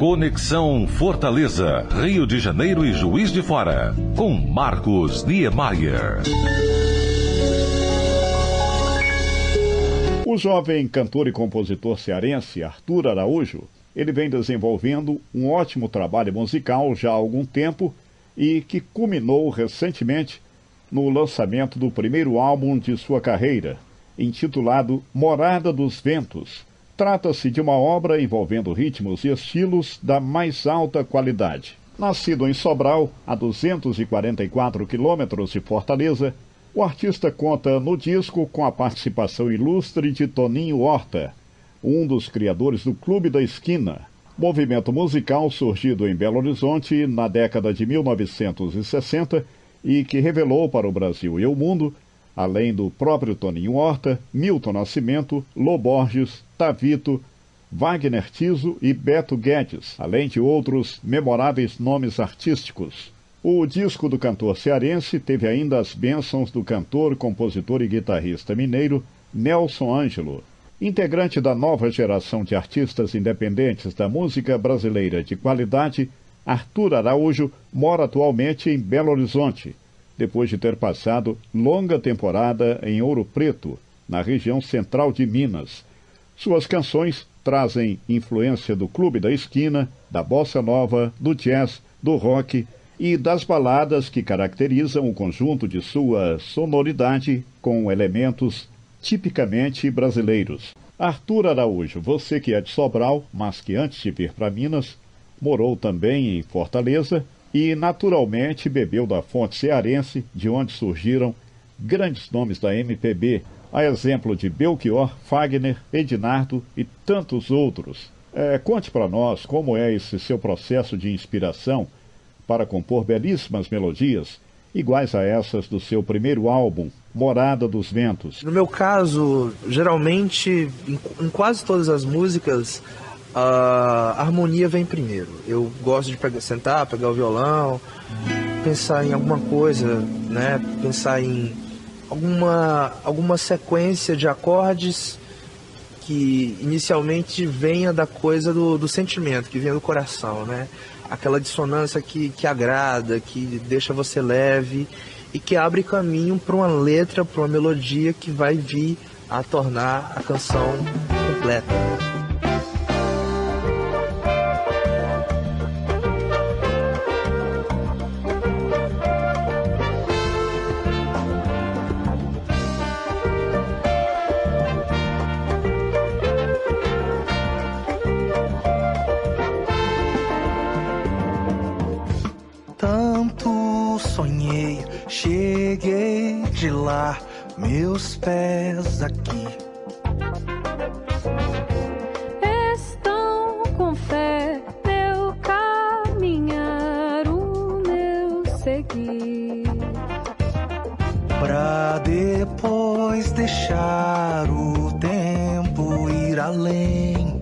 Conexão Fortaleza, Rio de Janeiro e Juiz de Fora, com Marcos Niemeyer. O jovem cantor e compositor cearense Arthur Araújo, ele vem desenvolvendo um ótimo trabalho musical já há algum tempo e que culminou recentemente no lançamento do primeiro álbum de sua carreira, intitulado Morada dos Ventos Trata-se de uma obra envolvendo ritmos e estilos da mais alta qualidade. Nascido em Sobral, a 244 quilômetros de Fortaleza, o artista conta no disco com a participação ilustre de Toninho Horta, um dos criadores do Clube da Esquina, movimento musical surgido em Belo Horizonte na década de 1960 e que revelou para o Brasil e o mundo além do próprio Toninho Horta, Milton Nascimento, Loborges, Tavito, Wagner Tiso e Beto Guedes, além de outros memoráveis nomes artísticos. O disco do cantor cearense teve ainda as bênçãos do cantor, compositor e guitarrista mineiro Nelson Ângelo. Integrante da nova geração de artistas independentes da música brasileira de qualidade, Arthur Araújo mora atualmente em Belo Horizonte depois de ter passado longa temporada em Ouro Preto, na região central de Minas. Suas canções trazem influência do Clube da Esquina, da bossa nova, do jazz, do rock e das baladas que caracterizam o conjunto de sua sonoridade com elementos tipicamente brasileiros. Arthur Araújo, você que é de Sobral, mas que antes de vir para Minas, morou também em Fortaleza, e naturalmente bebeu da fonte cearense, de onde surgiram grandes nomes da MPB, a exemplo de Belchior, Fagner, Ednardo e tantos outros. É, conte para nós como é esse seu processo de inspiração para compor belíssimas melodias, iguais a essas do seu primeiro álbum, Morada dos Ventos. No meu caso, geralmente, em, em quase todas as músicas, a harmonia vem primeiro. Eu gosto de pegar, sentar, pegar o violão, pensar em alguma coisa, né? Pensar em alguma, alguma sequência de acordes que inicialmente venha da coisa do, do sentimento, que venha do coração, né? Aquela dissonância que, que agrada, que deixa você leve e que abre caminho para uma letra, para uma melodia que vai vir a tornar a canção completa. Meus pés aqui. Estão com fé, meu caminhar, o meu seguir. Pra depois deixar o tempo ir além.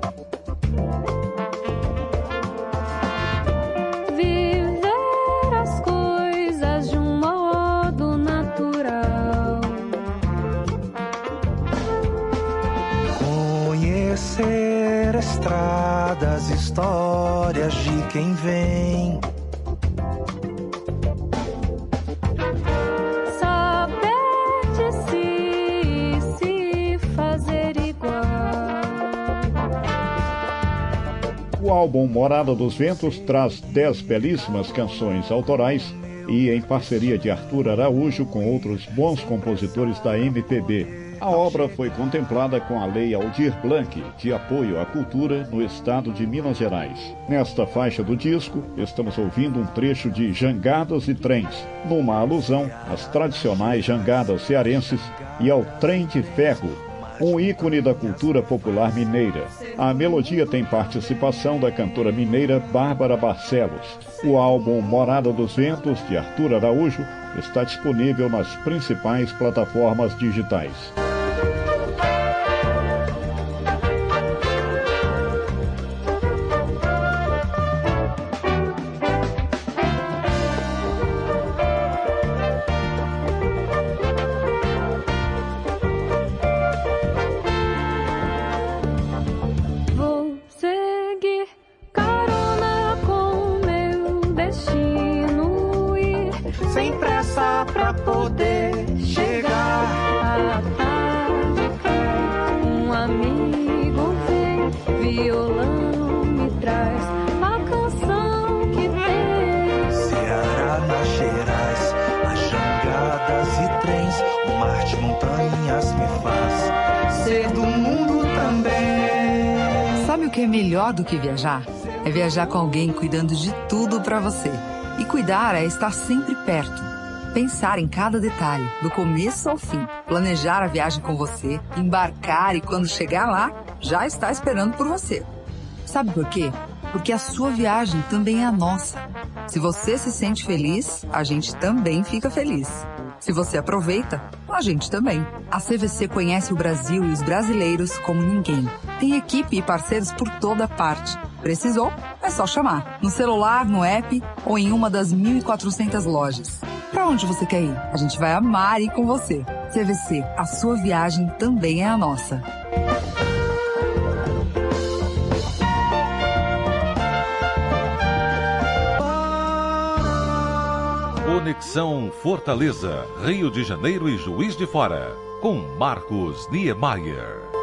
Estradas, histórias de quem vem. Saber de si, se fazer igual. O álbum Morada dos Ventos traz dez belíssimas canções autorais e em parceria de Arthur Araújo com outros bons compositores da MPB. A obra foi contemplada com a Lei Aldir Blanc de apoio à cultura no estado de Minas Gerais. Nesta faixa do disco, estamos ouvindo um trecho de Jangadas e Trens, numa alusão às tradicionais jangadas cearenses e ao trem de ferro, um ícone da cultura popular mineira. A melodia tem participação da cantora mineira Bárbara Barcelos. O álbum Morada dos Ventos, de Arthur Araújo, está disponível nas principais plataformas digitais. pra poder chegar. à tarde, Um amigo vem, violão me traz a canção que tem. Ceará, nas Gerais, as jangadas e trens, o mar de montanhas me faz ser do mundo também. Sabe o que é melhor do que viajar? É viajar com alguém cuidando de tudo para você. E cuidar é estar sempre perto Pensar em cada detalhe, do começo ao fim. Planejar a viagem com você, embarcar e quando chegar lá, já está esperando por você. Sabe por quê? Porque a sua viagem também é a nossa. Se você se sente feliz, a gente também fica feliz. Se você aproveita, a gente também. A CVC conhece o Brasil e os brasileiros como ninguém. Tem equipe e parceiros por toda parte. Precisou? É só chamar. No celular, no app ou em uma das 1.400 lojas. Para onde você quer ir? A gente vai amar ir com você. CVC, a sua viagem também é a nossa. Conexão Fortaleza, Rio de Janeiro e Juiz de Fora, com Marcos Niemeyer.